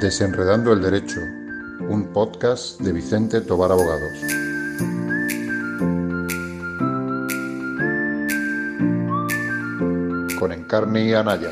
Desenredando el Derecho, un podcast de Vicente Tobar Abogados. Con Encarni Anaya.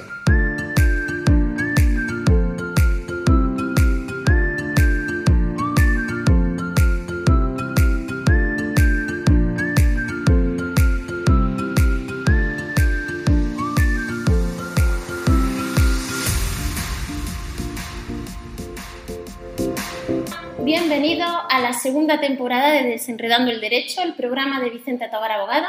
Segunda temporada de Desenredando el Derecho, el programa de Vicente Tobar Abogada.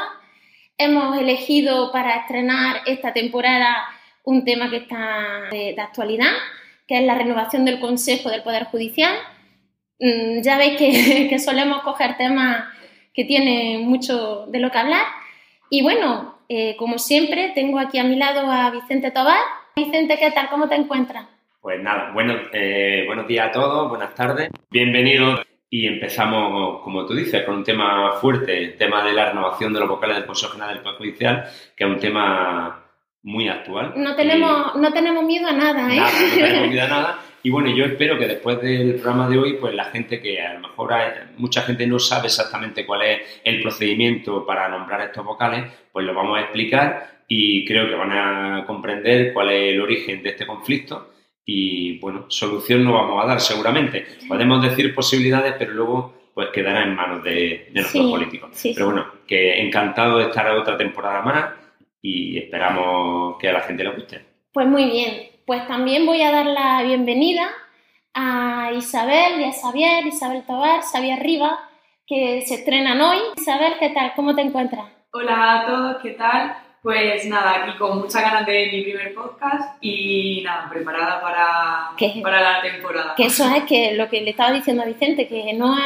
Hemos elegido para estrenar esta temporada un tema que está de, de actualidad, que es la renovación del Consejo del Poder Judicial. Mm, Ya veis que, que solemos coger temas que tienen mucho de lo que hablar. Y bueno, eh, como siempre, tengo aquí a mi lado a Vicente Tobar. Vicente, ¿qué tal? ¿Cómo te encuentras? Pues nada, bueno, eh, buenos días a todos, buenas tardes, bienvenidos y empezamos, como tú dices, con un tema fuerte, el tema de la renovación de los vocales del Consejo General del Poder Judicial, que es un tema muy actual. No tenemos, no tenemos miedo a nada, Y ¿eh? nada, no tenemos miedo a nada. Y bueno, yo espero que después del programa de hoy, pues la gente que a lo mejor hay- mucha gente no sabe exactamente cuál es el procedimiento para nombrar estos vocales, pues lo vamos a explicar y creo que van a comprender cuál es el origen de este conflicto y bueno, solución no vamos a dar seguramente. Podemos decir posibilidades, pero luego pues quedará en manos de, de nuestros Sí, políticos. sí, pero bueno, que encantado de estar otra temporada más y esperamos que a la gente le guste. Pues muy bien, pues también voy a dar la bienvenida a Isabel y a Xavier, Isabel Tobar, Xavier Riva, que se estrenan hoy. Isabel, ¿qué tal? ¿Cómo te encuentras? Hola a todos, ¿qué tal? Pues nada, aquí con muchas ganas de mi primer podcast y nada, preparada para, ¿Qué? para la temporada. Que eso es que lo que le estaba diciendo a Vicente, que no,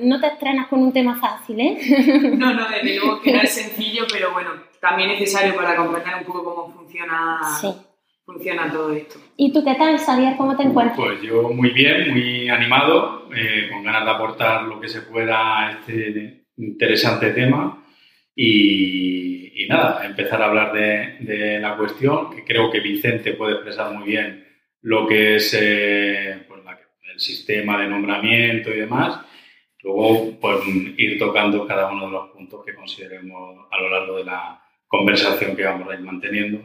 no te estrenas con un tema fácil, ¿eh? No, no, desde luego que no es sencillo, pero bueno, también necesario para comprender un poco cómo funciona, Sí. funciona todo esto. ¿Y tú qué tal, Xavier? ¿Cómo te encuentras? Pues yo muy bien, muy animado, eh, con ganas de aportar lo que se pueda a este interesante tema y, y nada, empezar a hablar de, de la cuestión, que creo que Vicente puede expresar muy bien lo que es eh, pues la- el sistema de nombramiento y demás. Luego, pues ir tocando cada uno de los puntos que consideremos a lo largo de la conversación que vamos a ir manteniendo,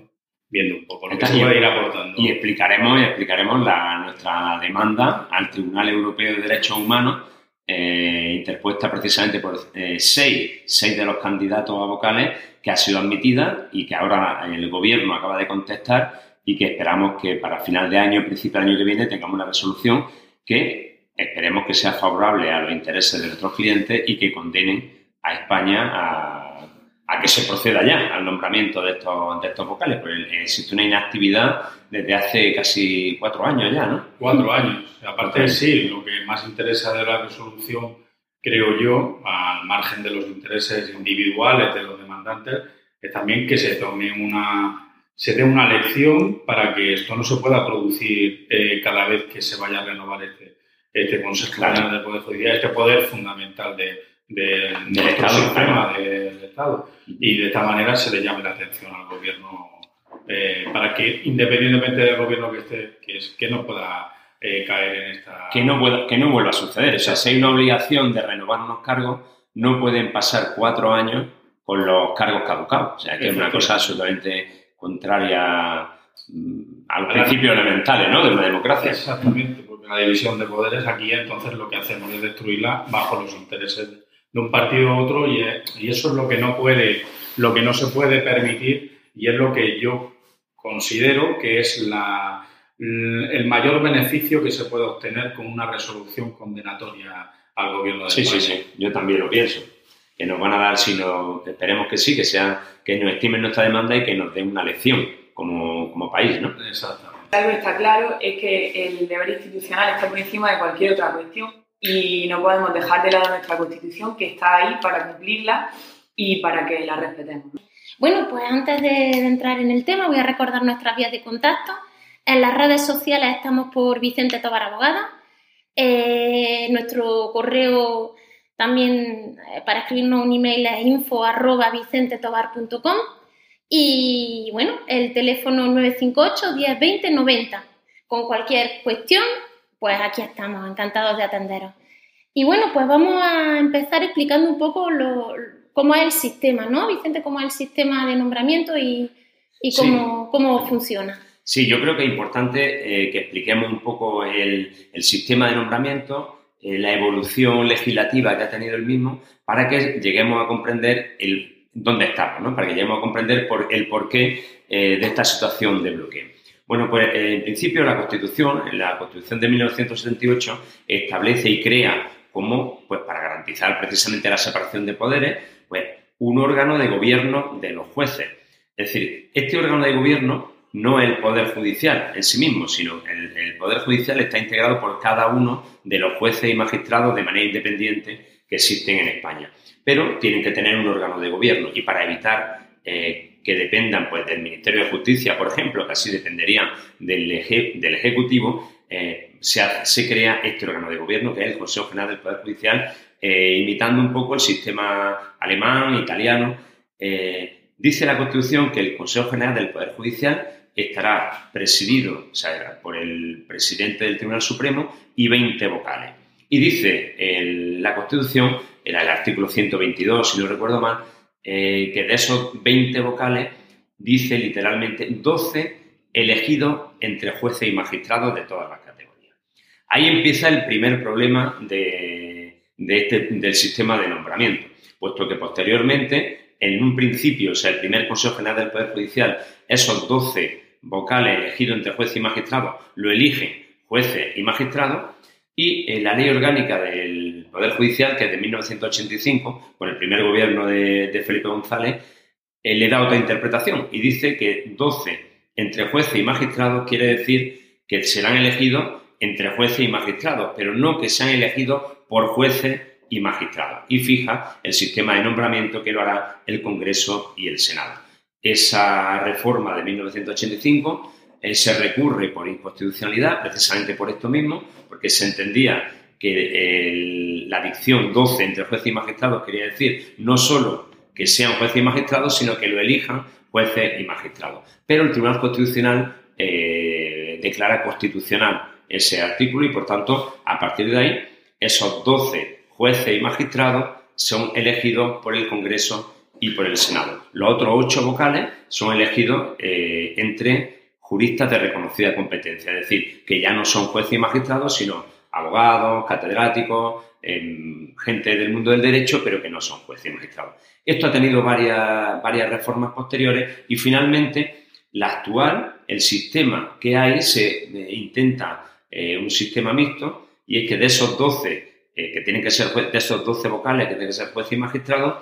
viendo un poco lo que se puede ir aportando. Y explicaremos, y explicaremos la, nuestra demanda al Tribunal Europeo de Derechos Humanos, eh, interpuesta precisamente por eh, seis, seis de los candidatos a vocales, que ha sido admitida y que ahora el Gobierno acaba de contestar y que esperamos que para final de año, principio del año que viene, tengamos una resolución que esperemos que sea favorable a los intereses de nuestros clientes y que condenen a España a, a que se proceda ya al nombramiento de estos, de estos vocales. Pues eh, existe una inactividad desde hace casi cuatro años ya, ¿no? Cuatro años. Aparte, sí, lo que más interesa de la resolución, creo yo, al margen de los intereses individuales de los demandantes, es también que se tome una se dé una lección para que esto no se pueda producir eh, cada vez que se vaya a renovar este, este Consejo Claro. Del Poder Judicial, este poder fundamental de, de, de nuestro Estado, sistema del Estado. Y de esta manera se le llame la atención al Gobierno eh, para que, independientemente del Gobierno que esté, que, es, que no pueda eh, caer en esta... Que no, pueda- que no vuelva a suceder. O sea, si hay una obligación de renovar unos cargos, no pueden pasar cuatro años con los cargos caducados. O sea, que es una cosa absolutamente contraria mm, a los A la- principios elementales ¿no? de una democracia. Exactamente, porque la división de poderes aquí entonces lo que hacemos es destruirla bajo los intereses de un partido u otro y, y eso es lo que no puede, lo que no se puede permitir y es lo que yo considero que es la, el mayor beneficio que se puede obtener con una resolución condenatoria al gobierno de Sí, sí, España. sí, yo también lo pienso. Que nos van a dar, sino que esperemos que sí, que sea, que nos estimen nuestra demanda y que nos den una lección como, como país, ¿no? Exactamente. Algo está claro es que el deber institucional está por encima de cualquier otra cuestión y no podemos dejar de lado nuestra Constitución que está ahí para cumplirla y para que la respetemos. Bueno, pues antes de entrar en el tema, voy a recordar nuestras vías de contacto. En las redes sociales estamos por Vicente Tobar Abogada. Eh, nuestro correo también eh, para escribirnos un email es info arroba vicentetobar.com y bueno, el teléfono 958 10 20 90. Con cualquier cuestión pues aquí estamos, encantados de atenderos. Y bueno, pues vamos a empezar explicando un poco lo, cómo es el sistema, ¿no, Vicente? ¿Cómo es el sistema de nombramiento y, cómo, cómo funciona? Sí, yo creo que es importante eh, que expliquemos un poco el, sistema de nombramiento, eh, la evolución legislativa que ha tenido el mismo, para que lleguemos a comprender dónde estamos, ¿no? para que lleguemos a comprender el porqué eh, de esta situación de bloqueo. Bueno, pues en principio la Constitución, la Constitución de 1978, establece y crea como, pues para garantizar precisamente la separación de poderes, pues un órgano de gobierno de los jueces. Es decir, este órgano de gobierno no el Poder Judicial en sí mismo, sino el, el, Poder Judicial está integrado por cada uno de los jueces y magistrados de manera independiente que existen en España. Pero tienen que tener un órgano de gobierno y para evitar eh, que dependan pues, del Ministerio de Justicia, por ejemplo, que así dependerían del, Ejecutivo, eh, se, se, crea este órgano de gobierno que es el Consejo General del Poder Judicial, eh, imitando un poco el sistema alemán, italiano. dice la Constitución que el Consejo General del Poder Judicial estará presidido por el presidente del Tribunal Supremo y 20 vocales. Y dice la Constitución, era el artículo 122, si no recuerdo mal, eh, que de esos 20 vocales dice literalmente 12 elegidos entre jueces y magistrados de todas las categorías. Ahí empieza el primer problema de, este, del sistema de nombramiento, puesto que posteriormente, en un principio, o sea, el primer Consejo General del Poder Judicial, esos 12 vocales elegidos entre jueces y magistrados lo eligen jueces y magistrados y en la ley orgánica del Poder Judicial, que es de 1985, con el primer gobierno de, Felipe González, eh, le da otra interpretación y dice que 12 entre jueces y magistrados quiere decir que serán elegidos entre jueces y magistrados, pero no que sean elegidos por jueces y magistrados. Y fija el sistema de nombramiento que lo hará el Congreso y el Senado esa reforma de 1985 eh, se recurre por inconstitucionalidad, precisamente por esto mismo, porque se entendía que la dicción 12 entre jueces y magistrados quería decir no solo que sean jueces y magistrados, sino que lo elijan jueces y magistrados. Pero el Tribunal Constitucional eh, declara constitucional ese artículo y, por tanto, a partir de ahí, esos 12 jueces y magistrados son elegidos por el Congreso y por el Senado. Los otros ocho vocales son elegidos eh, entre juristas de reconocida competencia, es decir, que ya no son jueces y magistrados, sino abogados, catedráticos, em, gente del mundo del derecho, pero que no son jueces y magistrados. Esto ha tenido varias, varias reformas posteriores y finalmente la actual, el sistema que hay, se eh, intenta eh, un sistema mixto y es que de esos 12 que tienen que ser de esos 12 vocales que tienen que ser jueces y magistrados,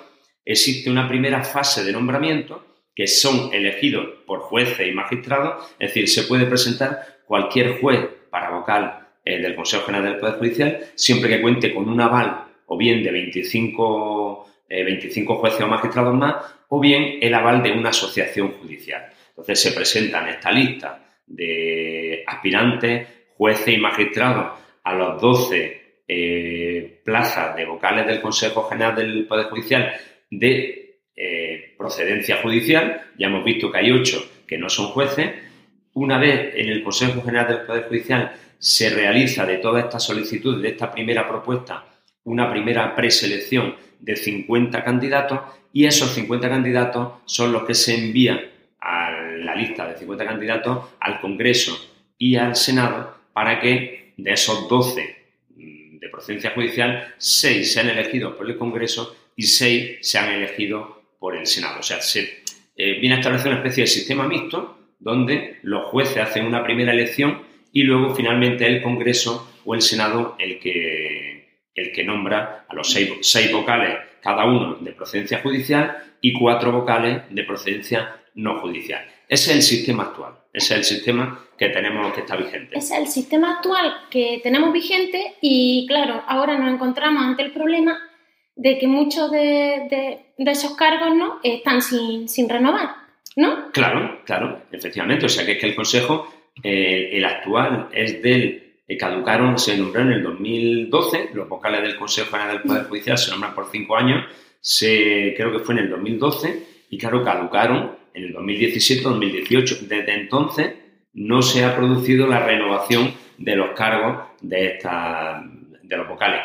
existe una primera fase de nombramiento que son elegidos por jueces y magistrados, es decir, se puede presentar cualquier juez para vocal eh, del Consejo General del Poder Judicial, siempre que cuente con un aval o bien de 25, 25 eh, jueces o magistrados más, o bien el aval de una asociación judicial. Entonces se presentan esta lista de aspirantes, jueces y magistrados a los 12 eh, plazas de vocales del Consejo General del Poder Judicial de eh, procedencia judicial, ya hemos visto que hay ocho que no son jueces, una vez en el Consejo General del Poder Judicial se realiza de toda esta solicitud, de esta primera propuesta, una primera preselección de 50 candidatos y esos 50 candidatos son los que se envían a la lista de 50 candidatos al Congreso y al Senado para que de esos 12 mm, de procedencia judicial, 6 sean elegidos por el Congreso y seis se han elegido por el Senado. O sea, se eh, viene a establecer una especie de sistema mixto donde los jueces hacen una primera elección y luego finalmente el Congreso o el Senado el que, el que nombra a los seis, seis vocales, cada uno de procedencia judicial y cuatro vocales de procedencia no judicial. Ese es el sistema actual, ese es el sistema que tenemos que está vigente. Ese es el sistema actual que tenemos vigente y claro, ahora nos encontramos ante el problema de que muchos de, esos cargos ¿no? están sin, renovar, ¿no? Claro, claro, efectivamente. O sea que es que el Consejo, eh, el actual, es del, eh, caducaron, se nombraron en el 2012, los vocales del Consejo General del Poder Judicial se nombran por cinco años, se, creo que fue en el 2012, y claro, caducaron en el 2017-2018. Desde entonces no se ha producido la renovación de los cargos de, esta, de los vocales.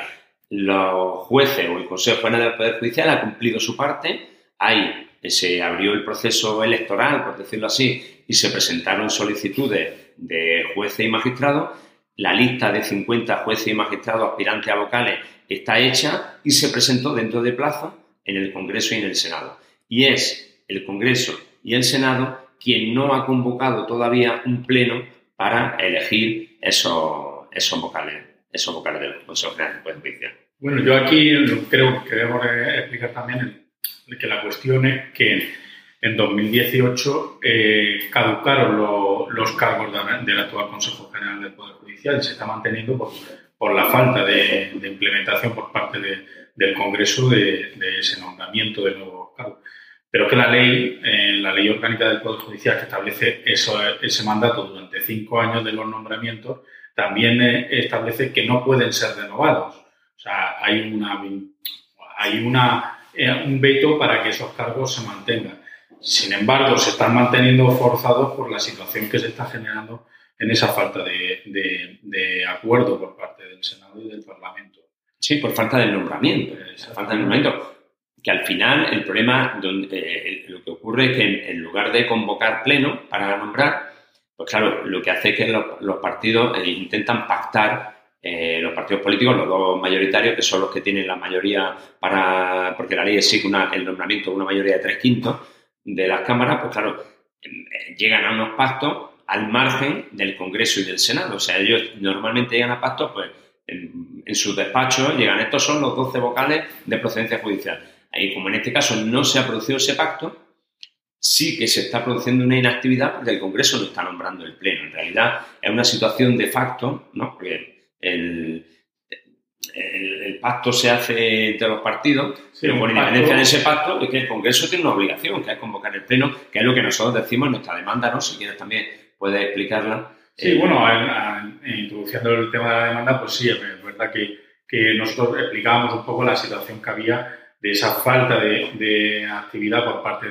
Los jueces o el Consejo General del Poder Judicial ha cumplido su parte. Ahí se abrió el proceso electoral, por decirlo así, y se presentaron solicitudes de jueces y magistrados. La lista de 50 jueces y magistrados aspirantes a vocales está hecha y se presentó dentro de plazo en el Congreso y en el Senado. Y es el Congreso y el Senado quien no ha convocado todavía un pleno para elegir esos, esos vocales, esos vocales del Consejo General de Justicia. Bueno, yo aquí creo que debo explicar también que la cuestión es que en 2018 eh, caducaron los cargos del actual Consejo General del Poder Judicial y se está manteniendo por, por la falta de, implementación por parte del Congreso de, ese nombramiento de nuevos cargos. Pero que la ley, eh, la ley orgánica del Poder Judicial que establece eso, ese mandato durante cinco años de los nombramientos, también eh, establece que no pueden ser renovados. O sea, hay, una, hay una, eh, un veto para que esos cargos se mantengan. Sin embargo, se están manteniendo forzados por la situación que se está generando en esa falta de, de acuerdo por parte del Senado y del Parlamento. Sí, por falta del nombramiento. Falta de nombramiento que al final el problema, donde, eh, lo que ocurre es que en, lugar de convocar pleno para nombrar, pues claro, lo que hace es que los, partidos eh, intentan pactar, eh, los partidos políticos, los dos mayoritarios, que son los que tienen la mayoría para, porque la ley exige el nombramiento de una mayoría de tres quintos de las cámaras, pues claro, llegan a unos pactos al margen del Congreso y del Senado. O sea, ellos normalmente llegan a pactos, pues en, en sus despachos llegan, estos son los 12 vocales de procedencia judicial y como en este caso no se ha producido ese pacto, sí que se está produciendo una inactividad porque el Congreso no está nombrando el Pleno. En realidad es una situación de facto, ¿no? porque el, el, pacto se hace entre los partidos, pero por independencia de ese pacto es que el Congreso tiene una obligación, que es convocar el Pleno, que es lo que nosotros decimos en nuestra demanda, ¿no? Si quieres también puedes explicarla. Sí, eh, bueno, introduciendo el tema de la demanda, pues sí, es verdad que, que nosotros explicábamos un poco la situación que había de esa falta de, actividad por parte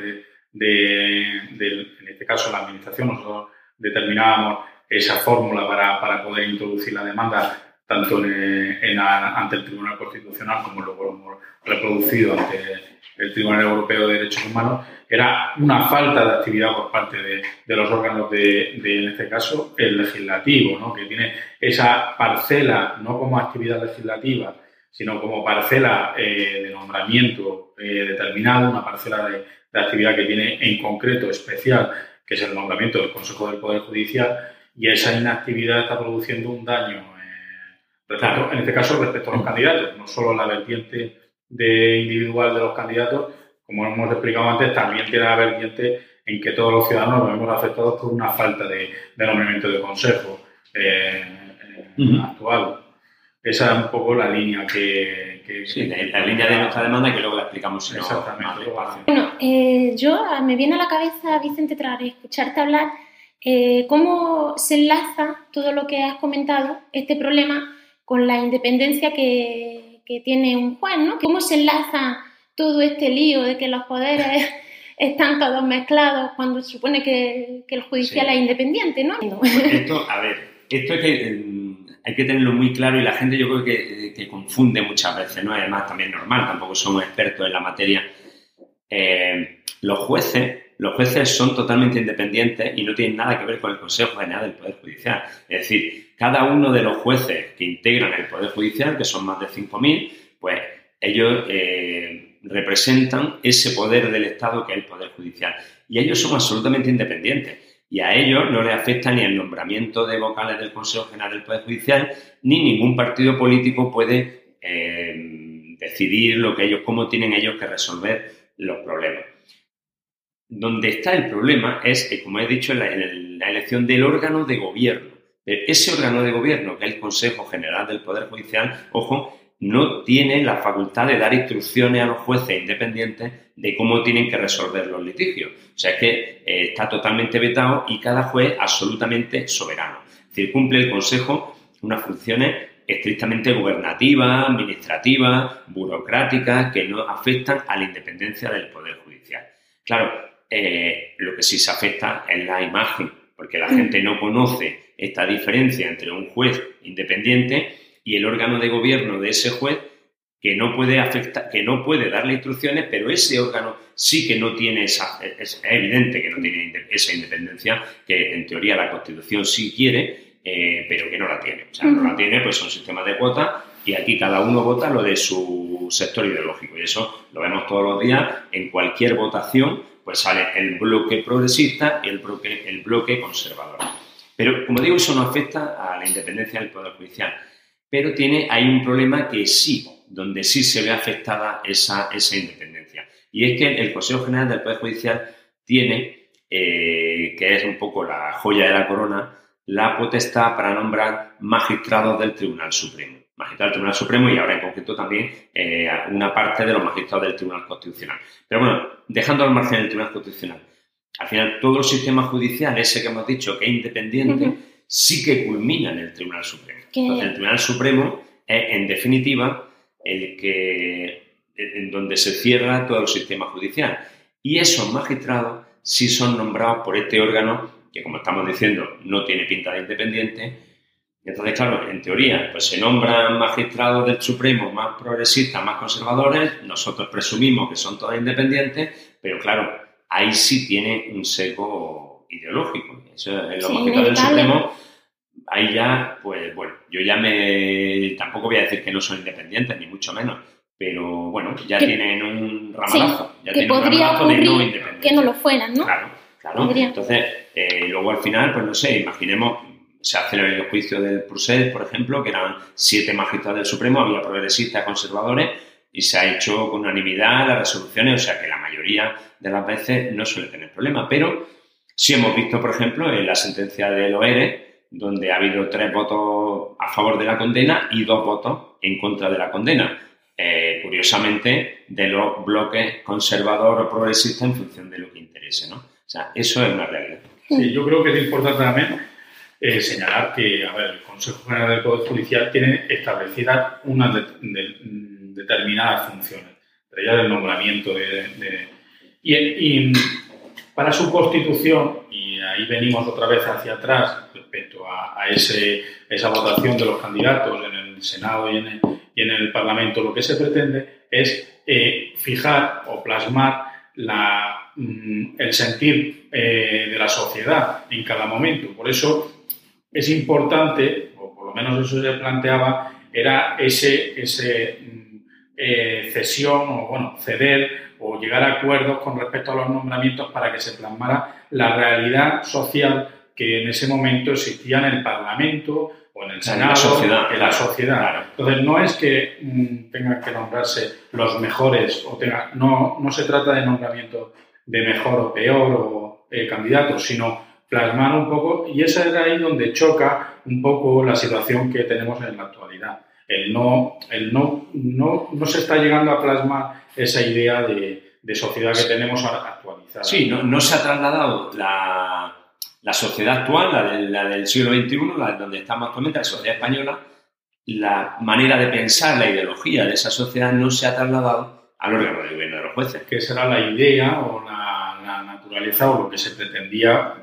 de, en este caso, la Administración. Nosotros determinábamos esa fórmula para, poder introducir la demanda tanto ante el Tribunal Constitucional como luego lo hemos reproducido ante el Tribunal Europeo de Derechos Humanos, era una falta de actividad por parte de, los órganos de, en este caso, el legislativo, ¿no? que tiene esa parcela, no como actividad legislativa, sino como parcela eh, de nombramiento eh, determinado, una parcela de, actividad que tiene en concreto especial, que es el nombramiento del Consejo del Poder Judicial, y esa inactividad está produciendo un daño, eh, en este caso respecto a los candidatos, no solo la vertiente de individual de los candidatos, como hemos explicado antes, también tiene la vertiente en que todos los ciudadanos nos vemos afectados por una falta de, nombramiento de consejo actual. Esa es un poco la línea que... sí, la, línea de nuestra demanda que luego la explicamos. Si Exactamente. bueno, eh, yo me viene a la cabeza, Vicente, tras escucharte hablar, eh, cómo se enlaza todo lo que has comentado, este problema, con la independencia que, que tiene un juez, ¿no? ¿Cómo se enlaza todo este lío de que los poderes están todos mezclados cuando se supone que, que el judicial es independiente, ¿no? Esto, a ver, esto es que hay que tenerlo muy claro y la gente yo creo que, confunde muchas veces, ¿no? Además, también normal, tampoco somos expertos en la materia. Eh, los jueces, los jueces son totalmente independientes y no tienen nada que ver con el Consejo General del Poder Judicial. Es decir, cada uno de los jueces que integran el Poder Judicial, que son más de 5.000, pues ellos eh, representan ese poder del Estado que es el Poder Judicial. Y ellos son absolutamente independientes y a ellos no les afecta ni el nombramiento de vocales del Consejo General del Poder Judicial, ni ningún partido político puede eh, decidir lo que ellos, cómo tienen ellos que resolver los problemas. Donde está el problema es que, como he dicho, en la, elección del órgano de gobierno. Ese órgano de gobierno, que es el Consejo General del Poder Judicial, ojo, no tiene la facultad de dar instrucciones a los jueces independientes de cómo tienen que resolver los litigios. O sea, es que eh, está totalmente vetado y cada juez absolutamente soberano. Es decir, cumple el Consejo unas funciones estrictamente gubernativas, administrativas, burocráticas, que no afectan a la independencia del Poder Judicial. Claro, eh, lo que sí se afecta es la imagen porque la gente no conoce esta diferencia entre un juez independiente y el órgano de gobierno de ese juez que no puede afectar, que no puede darle instrucciones, pero ese órgano sí que no tiene esa, es evidente que no tiene esa independencia, que en teoría la Constitución sí quiere, eh, pero que no la tiene. O sea, no la tiene, pues son sistemas de cuotas y aquí cada uno vota lo de su sector ideológico. Y eso lo vemos todos los días en cualquier votación, pues sale el bloque progresista y el bloque, el bloque conservador. Pero, como digo, eso no afecta a la independencia del Poder Judicial. Pero tiene, hay un problema que sí, donde sí se ve afectada esa, esa independencia. Y es que el Consejo General del Poder Judicial tiene, eh, que es un poco la joya de la corona, la potestad para nombrar magistrados del Tribunal Supremo. Magistrado del Tribunal Supremo y ahora en concreto también eh, una parte de los magistrados del Tribunal Constitucional. Pero bueno, dejando al margen del Tribunal Constitucional, al final todo el sistema judicial, ese que hemos dicho que es independiente, sí que culmina en el Tribunal Supremo. Entonces, el Tribunal Supremo es, en definitiva, el que en donde se cierra todo el sistema judicial. Y esos magistrados sí son nombrados por este órgano que, como estamos diciendo, no tiene pinta de independiente. Entonces, claro, en teoría, pues se nombran magistrados del Supremo más progresistas, más conservadores, nosotros presumimos que son todos independientes, pero claro, ahí sí tiene un seco ideológico. Eso, en los magistrados del Supremo, ahí ya, pues bueno, yo ya me. Tampoco voy a decir que no son independientes, ni mucho menos, pero bueno, ya tienen un ramalazo. ya que podría ocurrir que no lo fueran, ¿no? Claro, claro. Entonces, eh, luego al final, pues no sé, imaginemos, se hace el juicio del Procés, por ejemplo, que eran siete magistrados del Supremo, había progresistas, conservadores, y se ha hecho con unanimidad las resoluciones, o sea que la mayoría de las veces no suele tener problema. Pero sí hemos visto, por ejemplo, en la sentencia del OERE, donde ha habido tres votos a favor de la condena y dos votos en contra de la condena. Eh, curiosamente, de los bloques conservador o progresista en función de lo que interese, ¿no? O sea, eso es una realidad. Sí, yo creo que es importante también eh, señalar que a ver, el Consejo General del Poder Judicial tiene establecidas unas determinadas funciones, entre ellas el nombramiento de... y, para su constitución, y ahí venimos otra vez hacia atrás respecto a, ese, esa votación de los candidatos en el Senado y en el, y en el Parlamento, lo que se pretende es eh, fijar o plasmar la, mm, el sentir eh, de la sociedad en cada momento. Por eso es importante, o por lo menos eso se planteaba, era ese, ese mm, eh, cesión o bueno, ceder o llegar a acuerdos con respecto a los nombramientos para que se plasmara la realidad social que en ese momento existía en el Parlamento o en el Senado, en la sociedad. Entonces, no es que mm, tengan que nombrarse los mejores, o tenga, no, no se trata de nombramiento de mejor o peor o eh, candidatos, sino plasmar un poco, y esa es ahí donde choca un poco la situación que tenemos en la actualidad. El no, el no, no, no se está llegando a plasmar esa idea de, de sociedad que tenemos actualizada. Sí, no, no se ha trasladado la, la sociedad actual, la, del siglo XXI, la donde estamos actualmente, la sociedad española, la manera de pensar, la ideología de esa sociedad no se ha trasladado al órgano de gobierno de los jueces. Que será la idea o la, naturaleza o lo que se pretendía,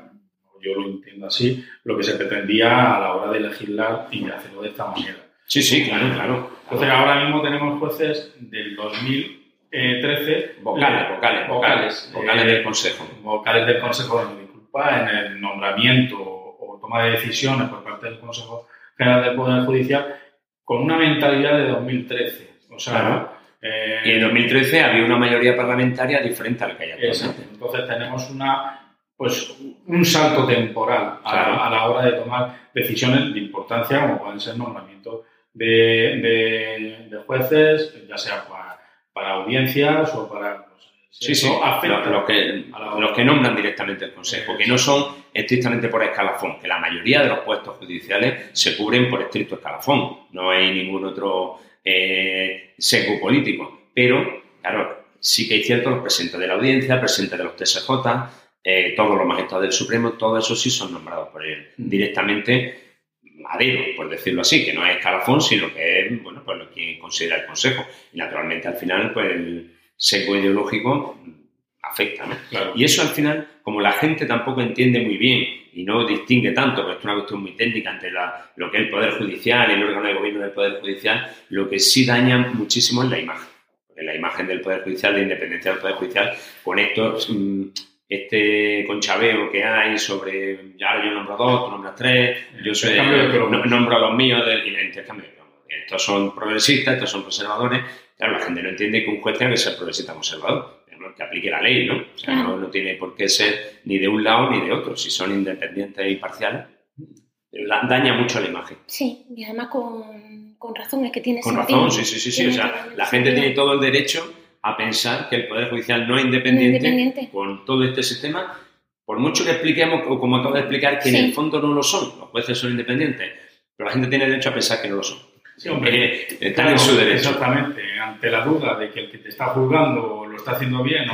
yo lo entiendo así, lo que se pretendía a la hora de legislar y de hacerlo de esta manera. Sí, sí, claro, claro. Entonces ahora mismo tenemos jueces del 2013. Vocales, vocales, vocales. Vocales del Consejo. Vocales del Consejo en el nombramiento o toma de decisiones por parte del Consejo General del Poder Judicial con una mentalidad de 2013. O sea, eh, y en 2013 había una mayoría parlamentaria diferente a la que hay actualmente. Entonces tenemos una, pues, un salto temporal a, la hora de tomar decisiones de importancia, como pueden ser nombramientos de, de, jueces, ya sea para, para audiencias o para Sí, sí, los, que, los que nombran directamente el Consejo, que no son estrictamente por escalafón, que la mayoría de los puestos judiciales se cubren por estricto escalafón, no hay ningún otro eh, seco político. Pero, claro, sí que hay cierto los presentes de la audiencia, presentes de los TSJ, eh, todos los magistrados del Supremo, todos esos sí son nombrados por él mm. directamente a dedo, por decirlo así, que no es escalafón, sino que es, bueno, pues lo que considera el Consejo. Y naturalmente al final, pues el seco ideológico afecta. ¿no? Y eso al final como la gente tampoco entiende muy bien y no distingue tanto, porque es una cuestión muy técnica entre lo que es el Poder Judicial y el órgano de gobierno del Poder Judicial, lo que sí daña muchísimo es la imagen. Porque la imagen del Poder Judicial, de independencia del Poder Judicial, con esto, mm, este conchabeo que hay sobre, ya yo nombro dos, tú nombras tres, yo soy, nombro a los míos del, y el intercambio Estos son progresistas, estos son conservadores. Claro, la gente no entiende que un juez tenga que ser progresista conservador que aplique la ley, ¿no? O sea, no, no, tiene por qué ser ni de un lado ni de otro. Si son independientes e imparciales, daña mucho la imagen. Sí, y además con, con razón, es que tiene Con razón, sí, sí, sí. sí. O sea, la gente tiene todo el derecho a pensar que el Poder Judicial no es independiente, con todo este sistema, por mucho que expliquemos, o como acabo de explicar, que en el fondo no lo son. Los jueces son independientes, pero la gente tiene derecho a pensar que no lo son. Sí, hombre, eh, están en su derecho. Exactamente, ante la duda de que el que te está juzgando lo está haciendo bien,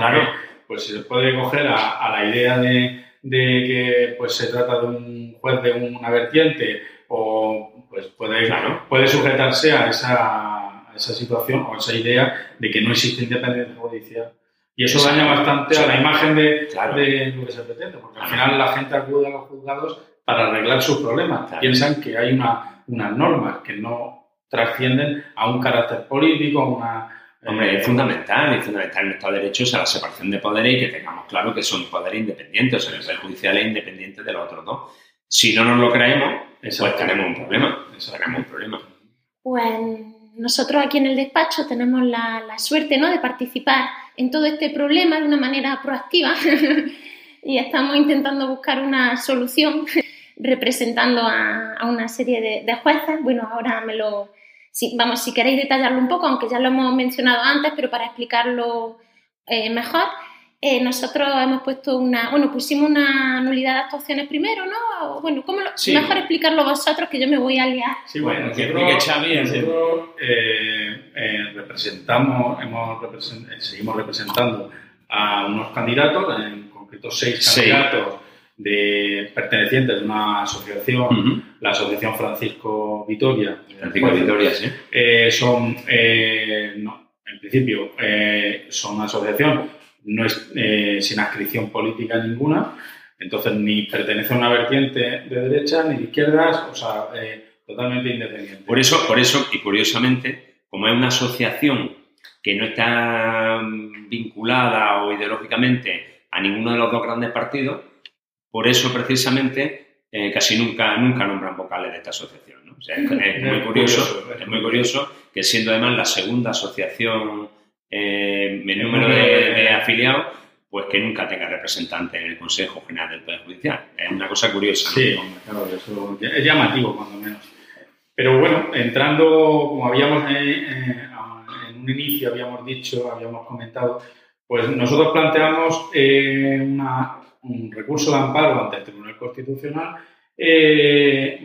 pues se puede coger a, la idea de, que pues se trata de un juez de una vertiente o pues puede, puede sujetarse a esa, esa situación o esa idea de que no existe independencia judicial. Y eso daña bastante a la imagen de, de, lo que se pretende, porque al final la gente acude a los juzgados para arreglar sus problemas. Piensan que hay una, unas normas que no trascienden a un carácter político, a una... Hombre, es fundamental, es fundamental en nuestro derecho a la separación de poderes y que tengamos claro que son poderes independientes, o sea, el Poder Judicial es independiente de los otros dos. Si no nos lo creemos, pues tenemos un problema. Tenemos un problema. Pues nosotros aquí en el despacho tenemos la, suerte ¿no? de participar en todo este problema de una manera proactiva y estamos intentando buscar una solución representando a, una serie de, de, jueces. Bueno, ahora me lo, vamos, si queréis detallarlo un poco, aunque ya lo hemos mencionado antes, pero para explicarlo eh, mejor, eh, nosotros hemos puesto una, bueno, pusimos una nulidad de actuaciones primero, ¿no? bueno, ¿cómo lo, mejor explicarlo vosotros que yo me voy a liar? Sí, bueno, que explique Xavi. Nosotros eh, representamos, hemos seguimos representando a unos candidatos, en concreto seis candidatos de pertenecientes de una asociación, la Asociación Francisco Vitoria. Francisco Vitoria, sí. Eh, son, eh, en principio, eh, son una asociación no es, sin adscripción política ninguna, entonces ni pertenece a una vertiente de derecha ni de izquierdas, o sea, totalmente independiente. Por eso, por eso, y curiosamente, como es una asociación que no está vinculada o ideológicamente a ninguno de los dos grandes partidos, por eso, precisamente, eh, casi nunca, nunca nombran vocales de esta asociación. es, muy curioso, es muy curioso que siendo además la segunda asociación eh, en número de, afiliados, pues que nunca tenga representante en el Consejo General del Poder Judicial. Es una cosa curiosa. Sí, claro, eso es llamativo cuando menos. Pero bueno, entrando, como habíamos eh, en un inicio habíamos dicho, habíamos comentado, pues nosotros planteamos una, un recurso de amparo ante el Tribunal Constitucional eh,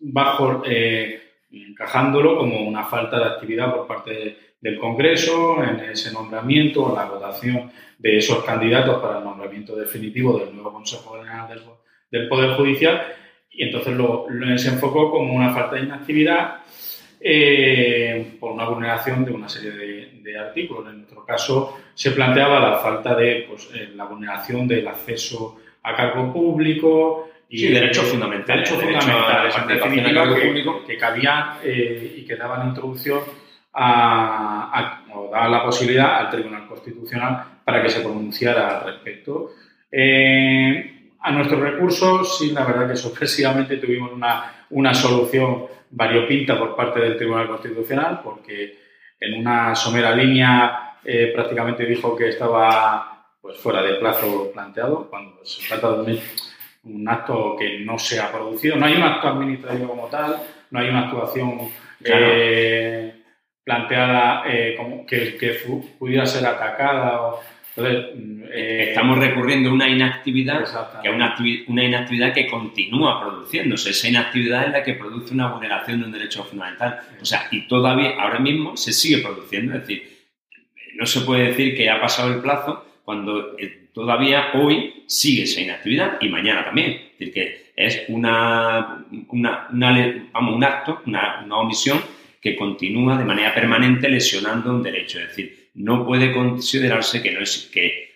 bajo eh, encajándolo como una falta de actividad por parte del Congreso en ese nombramiento, en la votación de esos candidatos para el nombramiento definitivo del nuevo Consejo General del, Poder Judicial y entonces lo, se enfocó como una falta de inactividad eh, por una vulneración de una serie de, artículos. En nuestro caso se planteaba la falta de pues, eh, la vulneración del acceso a cargo público. Y sí, derechos fundamentales. Derechos fundamentales, público. que, cabían eh, y que daban introducción a, o daban la posibilidad al Tribunal Constitucional para que se pronunciara al respecto. a nuestros recursos, sí, la verdad que sorpresivamente tuvimos una, una solución variopinta por parte del Tribunal Constitucional, porque en una somera línea eh, prácticamente dijo que estaba pues, fuera del plazo planteado, cuando se trata de un, acto que no se ha producido. No hay un acto administrativo como tal, no hay una actuación eh, planteada eh, como que, que pudiera ser atacada o, Mm, eh, estamos recurriendo a una inactividad que una, una, inactividad que continúa produciéndose. Esa inactividad es la que produce una vulneración de un derecho fundamental. O sea, y todavía, ahora mismo, se sigue produciendo. Es decir, no se puede decir que ha pasado el plazo cuando eh, todavía hoy sigue esa inactividad y mañana también. Es decir, que es una, una, vamos, un acto, una, una omisión que continúa de manera permanente lesionando un derecho. Es decir, no puede considerarse que, no es, que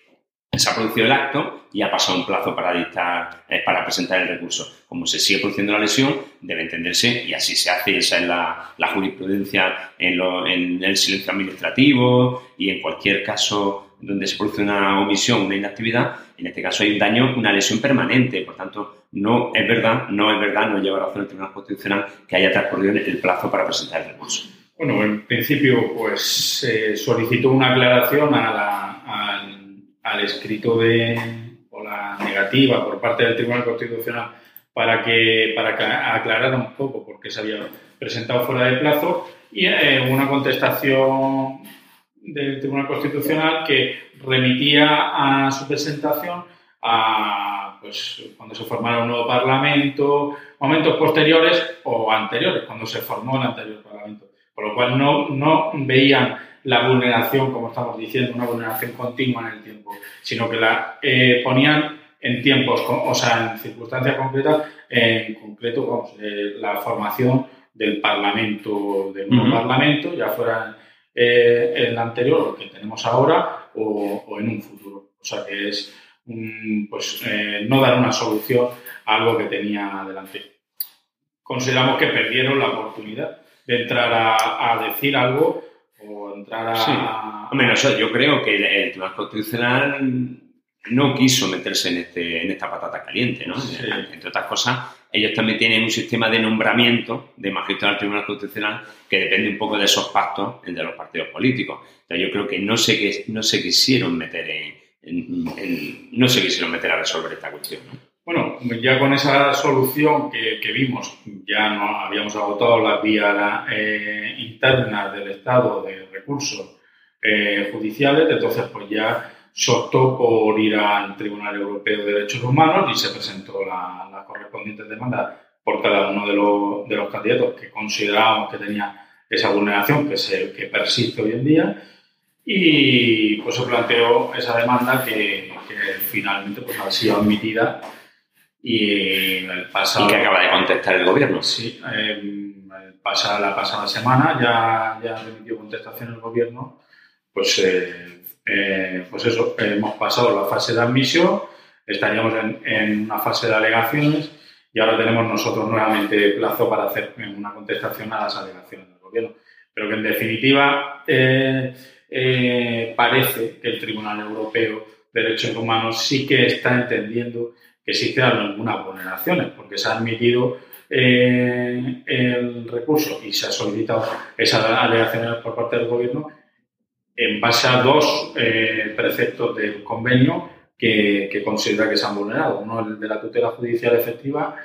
se ha producido el acto y ha pasado un plazo para dictar, eh, para presentar el recurso. Como se sigue produciendo la lesión, debe entenderse y así se hace, esa es la, jurisprudencia en, en, el silencio administrativo y en cualquier caso donde se produce una omisión, una inactividad, en este caso hay un daño, una lesión permanente. Por tanto, no es verdad, no es verdad, no lleva razón el Tribunal Constitucional que haya transcurrido el plazo para presentar el recurso. Bueno, en principio, pues se solicitó una aclaración al, escrito de, o la negativa por parte del Tribunal Constitucional para que, para un poco por qué se había presentado fuera de plazo y eh, una contestación del Tribunal Constitucional que remitía a su presentación a pues, cuando se formara un nuevo Parlamento, momentos posteriores o anteriores, cuando se formó el anterior Parlamento. Por lo cual no, no veían la vulneración, como estamos diciendo, una vulneración continua en el tiempo, sino que la eh, ponían en tiempos, o sea, en circunstancias concretas, en concreto, vamos, eh, la formación del Parlamento, del nuevo Parlamento, ya fuera eh, el anterior, que tenemos ahora, o, en un futuro. O sea, que es pues, no dar una solución a algo que tenía adelante. Consideramos que perdieron la oportunidad de entrar a, decir algo o entrar a... Sí. yo creo que el, Tribunal Constitucional no quiso meterse en, este, en esta patata caliente, ¿no? Entre otras cosas, ellos también tienen un sistema de nombramiento de magistrado del Tribunal Constitucional que depende un poco de esos pactos de los partidos políticos. Entonces, yo creo que no se, no se quisieron meter en, no se quisieron meter a resolver esta cuestión, ¿no? Bueno, ya con esa solución que, vimos, ya no habíamos agotado las vías eh, internas del Estado de recursos eh, judiciales, entonces pues ya se optó por ir al Tribunal Europeo de Derechos Humanos y se presentó la, la correspondiente demanda por cada uno de los, candidatos que considerábamos que tenía esa vulneración que, se, que persiste hoy en día y pues se planteó esa demanda que, finalmente pues ha sido admitida y el pasado... Y que acaba de contestar el gobierno. Sí, eh, pasa, la pasada semana ya, ya remitió contestación el gobierno, pues, eh, eh, pues eso, hemos pasado la fase de admisión, estaríamos en, una fase de alegaciones y ahora tenemos nosotros nuevamente plazo para hacer una contestación a las alegaciones del gobierno. Pero que en definitiva parece que el Tribunal Europeo de Derechos Humanos sí que está entendiendo que existen algunas vulneraciones, porque se ha admitido eh, el recurso y se ha solicitado esas alegaciones por parte del Gobierno en base a dos eh, preceptos del convenio que, considera que se han vulnerado. Uno el de la tutela judicial efectiva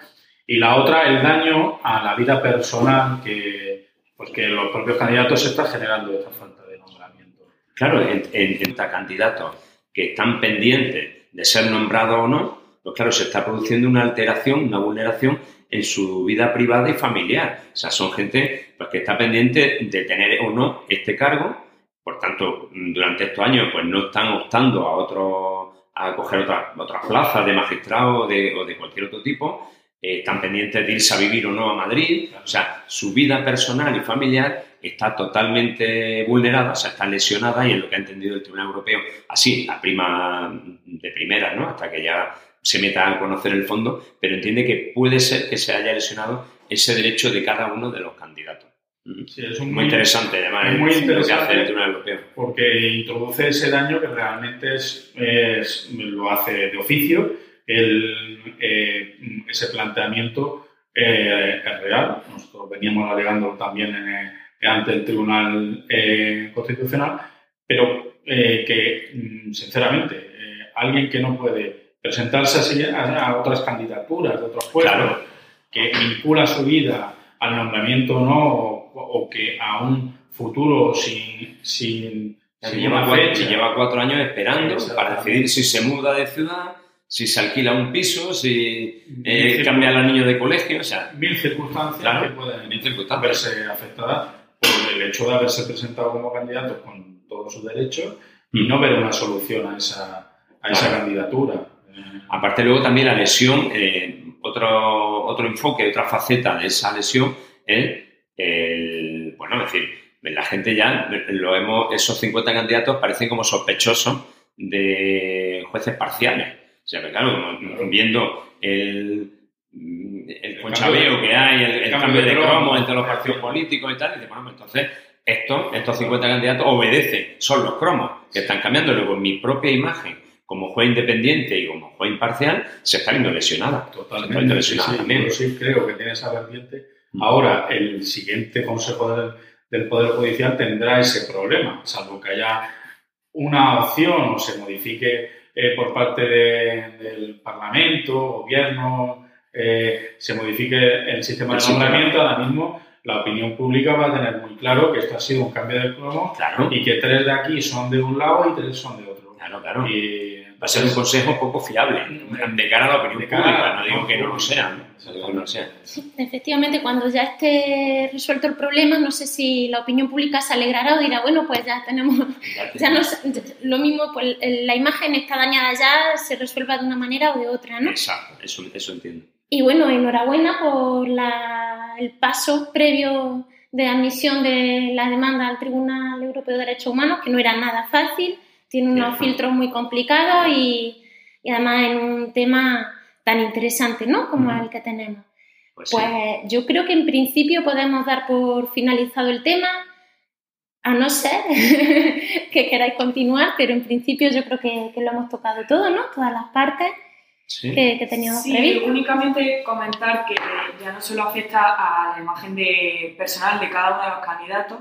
y la otra el daño a la vida personal que, pues los propios candidatos se está generando esta falta de nombramiento. Claro, en, en, candidatos que están pendientes de ser nombrados o no, pues claro, se está produciendo una alteración, una vulneración en su vida privada y familiar. O sea, son gente pues, que está pendiente de tener o no este cargo. Por tanto, durante estos años pues no están optando a otro, a coger otras plazas de magistrado o de, cualquier otro tipo. Eh, están pendientes de irse a vivir o no a Madrid. O sea, su vida personal y familiar está totalmente vulnerada, o sea, está lesionada y en lo que ha entendido el Tribunal Europeo, así, a prima de primera, ¿no? Hasta que ya se meta a conocer el fondo, pero entiende que puede ser que se haya lesionado ese derecho de cada uno de los candidatos. Sí, es muy, interesante, además, muy interesante el Tribunal Europeo. Porque introduce ese daño que realmente es, lo hace de oficio, el, eh, ese planteamiento eh, es real. Nosotros veníamos alegando también ante el Tribunal eh, Constitucional, pero que, mm, sinceramente, alguien que no puede presentarse así a, otras candidaturas de otros puestos, que vincula su vida al nombramiento o no, o, que a un futuro sin... sin, lleva, cuatro, años. Esperando para decidir si se muda de ciudad, si se alquila un piso, si eh, cambia a los niños de colegio, o sea... Mil circunstancias que pueden verse afectadas por el hecho de haberse presentado como candidato con todos sus derechos y no ver una solución a esa, a esa candidatura. Aparte luego también la lesión, eh, otro, otro enfoque, otra faceta de esa lesión es es decir, la gente ya lo hemos, esos 50 candidatos parecen como sospechosos de jueces parciales. O sea, que claro, viendo el, el conchabeo que hay, el, cambio de cromo entre los partidos políticos y tal, y dice, bueno, entonces esto, estos 50 candidatos obedecen, son los cromos que están cambiando. Luego, mi propia imagen como juez independiente y como juez imparcial se está viendo lesionada. Totalmente. lesionada sí, sí, creo que tiene esa vertiente. Mm. Ahora, el siguiente Consejo del, Poder Judicial tendrá ese problema, salvo que haya una opción o se modifique eh, por parte del Parlamento, gobierno, eh, se modifique el sistema de nombramiento, ahora mismo la opinión pública va a tener muy claro que esto ha sido un cambio de cromo y que tres de aquí son de un lado y tres son de otro. Claro, claro. Y, va a ser un consejo poco fiable de cara a la opinión pública, no digo que no lo sea. No efectivamente, cuando ya esté resuelto el problema, no sé si la opinión pública se alegrará o dirá, bueno, pues ya tenemos, ya no, lo mismo, pues la imagen está dañada ya, se resuelva de una manera o de otra, ¿no? Exacto, eso, eso entiendo. Y bueno, enhorabuena por el paso previo de admisión de la demanda al Tribunal Europeo de Derechos Humanos, que no era nada fácil, tiene unos filtros muy complicados y, además en un tema tan interesante, ¿no? Como el que tenemos. Pues, pues yo creo que en principio podemos dar por finalizado el tema, a no ser que queráis continuar, pero en principio yo creo que, que lo hemos tocado todo, ¿no? Todas las partes que, teníamos sí, únicamente comentar que ya no solo afecta a la imagen de personal de cada uno de los candidatos,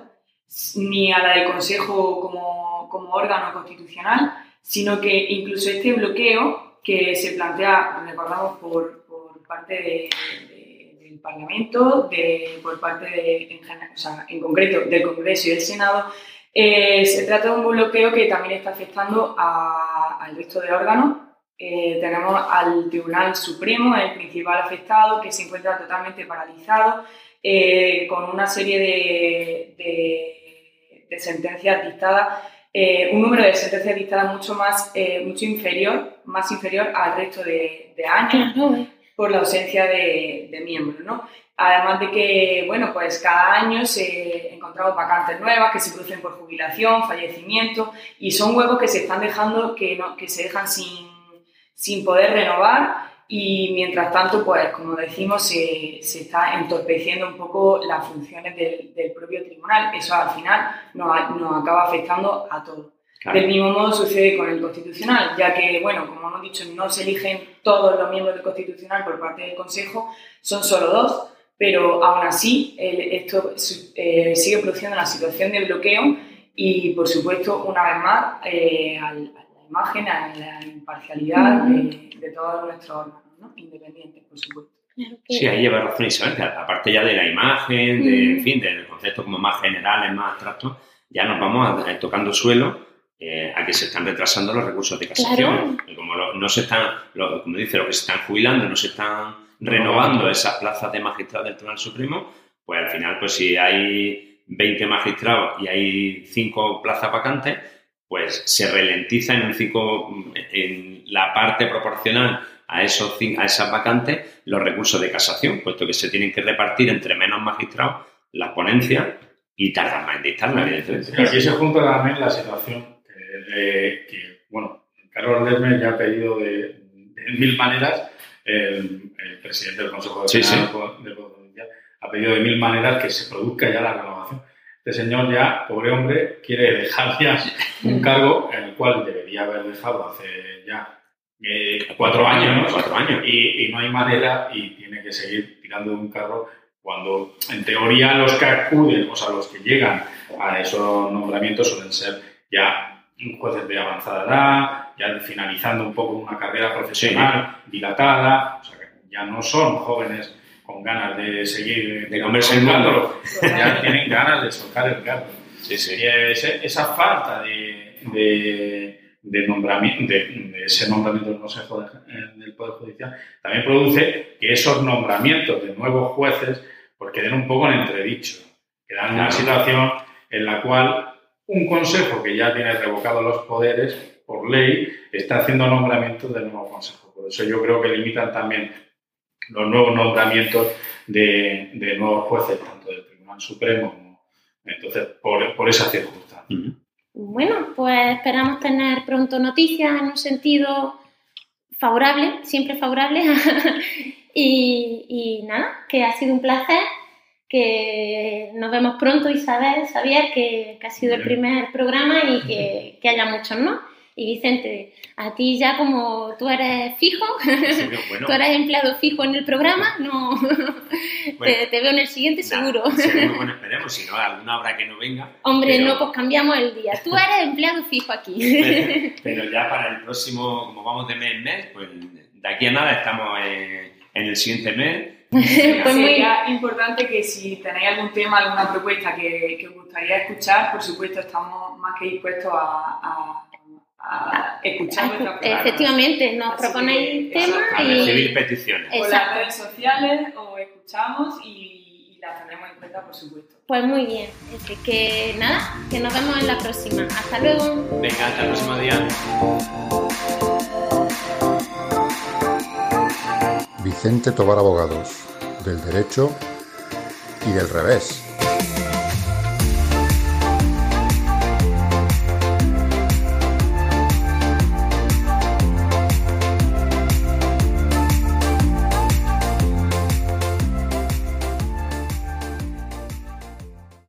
ni a la del Consejo como, como órgano constitucional, sino que incluso este bloqueo que se plantea, recordamos, por, por parte del Parlamento, de, por parte de, en, o sea, en concreto del Congreso y del Senado, eh, se trata de un bloqueo que también está afectando al resto de órganos. Eh, tenemos al Tribunal Supremo, el principal afectado, que se encuentra totalmente paralizado, eh, con una serie de, de, sentencias dictadas, eh, un número de sentencias dictadas mucho más, mucho inferior, más inferior al resto de, años, por la ausencia de, miembros, ¿no? Además de que, bueno, pues cada año se encontramos vacantes nuevas que se producen por jubilación, fallecimiento, y son huevos que se están dejando, que, no, que se dejan sin sin poder renovar y mientras tanto, pues como decimos, se, se está entorpeciendo un poco las funciones del, del propio tribunal. Eso al final nos, nos acaba afectando a todos. Del mismo modo sucede con el Constitucional, ya que, bueno, como hemos dicho, no se eligen todos los miembros del Constitucional por parte del Consejo, son solo dos, pero aún así esto eh, sigue produciendo una situación de bloqueo y, por supuesto, una vez más, eh, al imagen, a la imparcialidad de, todos nuestros órganos, ¿no? independientes, por supuesto. Sí, ahí lleva razón Isabel, aparte ya de la imagen, de, en fin, del concepto como más generales, más abstractos, ya nos vamos tocando suelo eh, a que se están retrasando los recursos de casación. como no se están, como dice, los que se están jubilando, no se están renovando esas plazas de magistrado del Tribunal Supremo, pues al final, pues si hay 20 magistrados y hay 5 plazas vacantes, pues se ralentiza en, un en la parte proporcional a, esos, a esas vacantes los recursos de casación, puesto que se tienen que repartir entre menos magistrados las ponencias y tardan más en dictarla, evidentemente. Aquí se junta también la situación que, bueno, Carlos Lerner ya ha pedido de, mil maneras, el, presidente del Consejo de, sí, sí. ha pedido de mil maneras que se produzca ya la renovación este señor ya, pobre hombre, quiere dejar ya un cargo en el cual debería haber dejado hace ya eh, cuatro años, cuatro años. Y, no hay manera y tiene que seguir tirando de un carro cuando en teoría los que acuden, o sea, los que llegan a esos nombramientos suelen ser ya jueces de avanzada edad, ya finalizando un poco una carrera profesional dilatada, o sea, que ya no son jóvenes con ganas de seguir de comerse el mundo, ya tienen ganas de soltar el carro. Y esa falta de, de, nombramiento, de, ese nombramiento del Consejo del Poder Judicial también produce que esos nombramientos de nuevos jueces pues queden un poco en entredicho, quedan en una situación en la cual un consejo que ya tiene revocados los poderes por ley está haciendo nombramientos del nuevo consejo. Por eso yo creo que limitan también los nuevos nombramientos de, de nuevos jueces, tanto del Tribunal Supremo como. Entonces, por, por esa circunstancia. bueno, pues esperamos tener pronto noticias en un sentido favorable, siempre favorable. y, nada, que ha sido un placer, que nos vemos pronto Isabel, Xavier, que, que ha sido el primer programa y que, que haya muchos, ¿no? Y Vicente, a ti ya como tú eres fijo, tú eres empleado fijo en el programa, no te, veo en el siguiente seguro. bueno, esperemos, si no, alguna habrá que no venga. Hombre, no, pues cambiamos el día. Tú eres empleado fijo aquí. Pero, ya para el próximo, como vamos de mes en mes, pues de aquí a nada estamos en, el siguiente mes. pues sería importante que si tenéis algún tema, alguna propuesta que, que os gustaría escuchar, por supuesto estamos más que dispuestos a a escuchar Efectivamente, nos proponéis temas y recibir peticiones. Por las redes sociales o escuchamos y, y las tenemos en cuenta, por supuesto. Pues muy bien, Así que nada, que nos vemos en la próxima. Hasta luego. Venga, hasta el próximo día. Vicente Tobar Abogados, del derecho y del revés.